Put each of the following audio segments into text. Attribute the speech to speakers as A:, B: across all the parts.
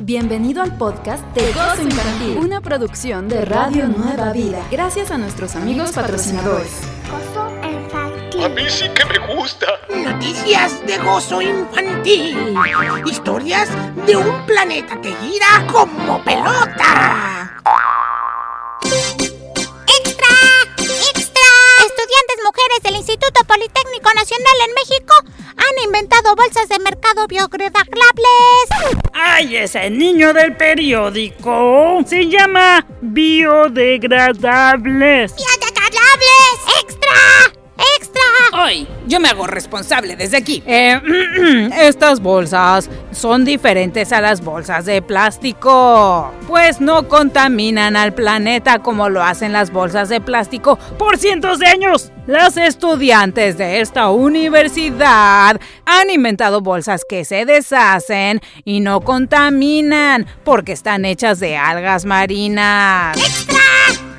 A: Bienvenido al podcast de Gozo Infantil, una producción de Radio Nueva Vida, gracias a nuestros amigos patrocinadores.
B: Gozo infantil.
C: A mí sí que me gusta.
D: Noticias de gozo infantil. Historias de un planeta que gira como pelota.
E: ¡Extra! ¡Extra! Estudiantes mujeres del Instituto Politécnico Nacional en México han inventado bolsas de mercado biodegradables.
F: ¡Ay, ese niño del periódico! Se llama biodegradables.
E: ¡Biodegradables! ¡Extra! ¡Extra!
G: Yo me hago responsable desde aquí.
F: Eh, estas bolsas son diferentes a las bolsas de plástico, pues no contaminan al planeta como lo hacen las bolsas de plástico por cientos de años. Las estudiantes de esta universidad han inventado bolsas que se deshacen y no contaminan porque están hechas de algas marinas.
E: ¡Extra!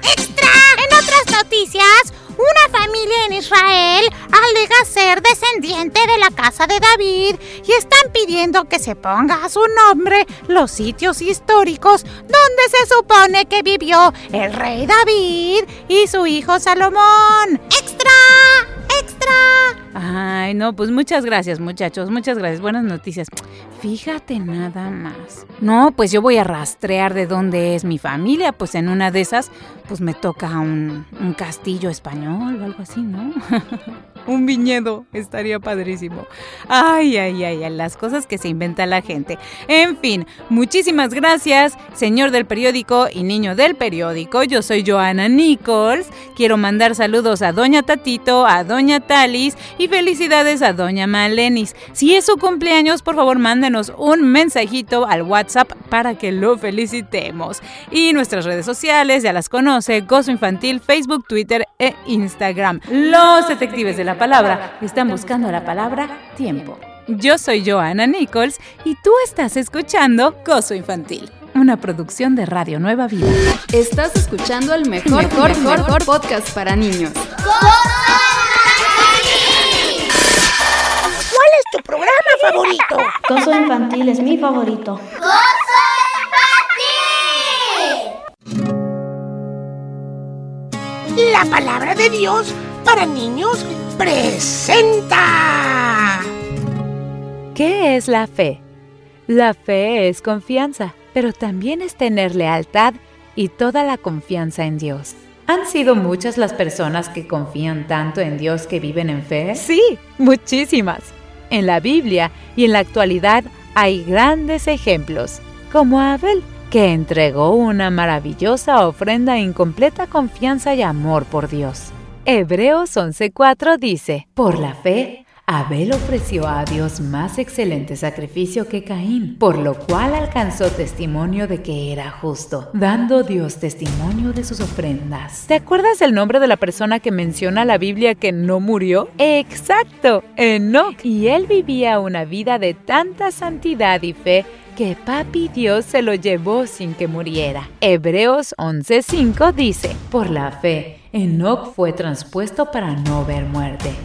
E: ¡Extra! En otras noticias, una familia en Israel ser descendiente de la casa de David y están pidiendo que se ponga a su nombre los sitios históricos donde se supone que vivió el rey David y su hijo Salomón. ¡Extra! ¡Extra!
F: Ay, no, pues muchas gracias muchachos, muchas gracias, buenas noticias. Fíjate nada más. No, pues yo voy a rastrear de dónde es mi familia, pues en una de esas, pues me toca un castillo español o algo así, ¿no? un viñedo, estaría padrísimo. Ay, ay, ay, las cosas que se inventa la gente. En fin, muchísimas gracias, señor del periódico y niño del periódico. Yo soy Joana Nichols. Quiero mandar saludos a Doña Tatito, a Doña Talis y felicidades a Doña Malenis. Si es su cumpleaños, por favor, mándenos un mensajito al WhatsApp para que lo felicitemos. Y nuestras redes sociales, ya las conoce, Gozo Infantil, Facebook, Twitter e Instagram. Los detectives de la palabra están buscando la palabra tiempo. Yo soy Joana Nichols y tú estás escuchando Gozo Infantil, una producción de Radio Nueva Vida.
A: Estás escuchando el mejor, mejor, mejor, mejor podcast para niños.
D: ¿Cuál es tu programa favorito?
B: Gozo infantil es mi favorito.
D: La palabra de Dios para niños presenta.
H: ¿Qué es la fe? La fe es confianza, pero también es tener lealtad y toda la confianza en Dios. ¿Han sido muchas las personas que confían tanto en Dios que viven en fe? Sí, muchísimas. En la Biblia y en la actualidad hay grandes ejemplos, como Abel, que entregó una maravillosa ofrenda en completa confianza y amor por Dios. Hebreos 11:4 dice, por la fe, Abel ofreció a Dios más excelente sacrificio que Caín, por lo cual alcanzó testimonio de que era justo, dando Dios testimonio de sus ofrendas. ¿Te acuerdas el nombre de la persona que menciona la Biblia que no murió? Exacto, Enoch. Y él vivía una vida de tanta santidad y fe que papi Dios se lo llevó sin que muriera. Hebreos 11:5 dice, por la fe, Enoch fue transpuesto para no ver muerte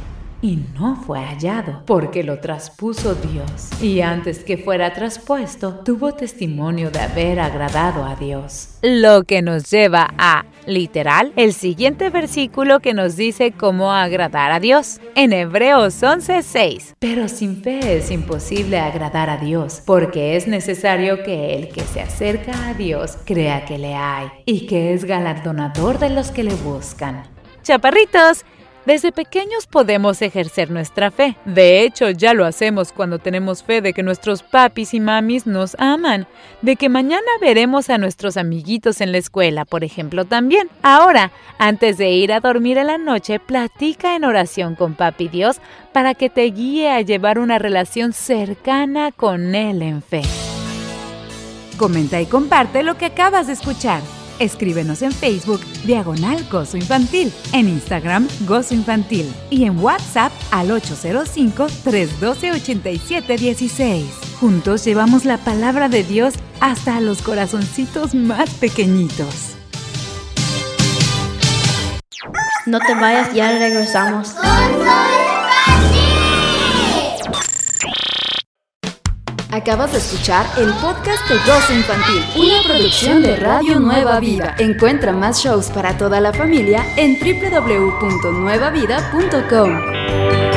H: y no fue hallado, porque lo traspuso Dios. Y antes que fuera traspuesto, tuvo testimonio de haber agradado a Dios. Lo que nos lleva a, literal, el siguiente versículo que nos dice cómo agradar a Dios. En Hebreos 11:6. Pero sin fe es imposible agradar a Dios, porque es necesario que el que se acerca a Dios crea que le hay y que es galardonador de los que le buscan. Chaparritos, desde pequeños podemos ejercer nuestra fe. De hecho, ya lo hacemos cuando tenemos fe de que nuestros papis y mamis nos aman, de que mañana veremos a nuestros amiguitos en la escuela, por ejemplo, también. Ahora, antes de ir a dormir en la noche, platica en oración con papi Dios para que te guíe a llevar una relación cercana con Él en fe.
A: Comenta y comparte lo que acabas de escuchar. Escríbenos en Facebook Diagonal Gozo Infantil, en Instagram Gozo Infantil y en WhatsApp al 805-312-8716. Juntos llevamos la palabra de Dios hasta los corazoncitos más pequeñitos.
B: No te vayas, ya regresamos.
A: Acabas de escuchar el podcast de Gozo Infantil, una producción de Radio Nueva Vida. Encuentra más shows para toda la familia en www.nuevavida.com.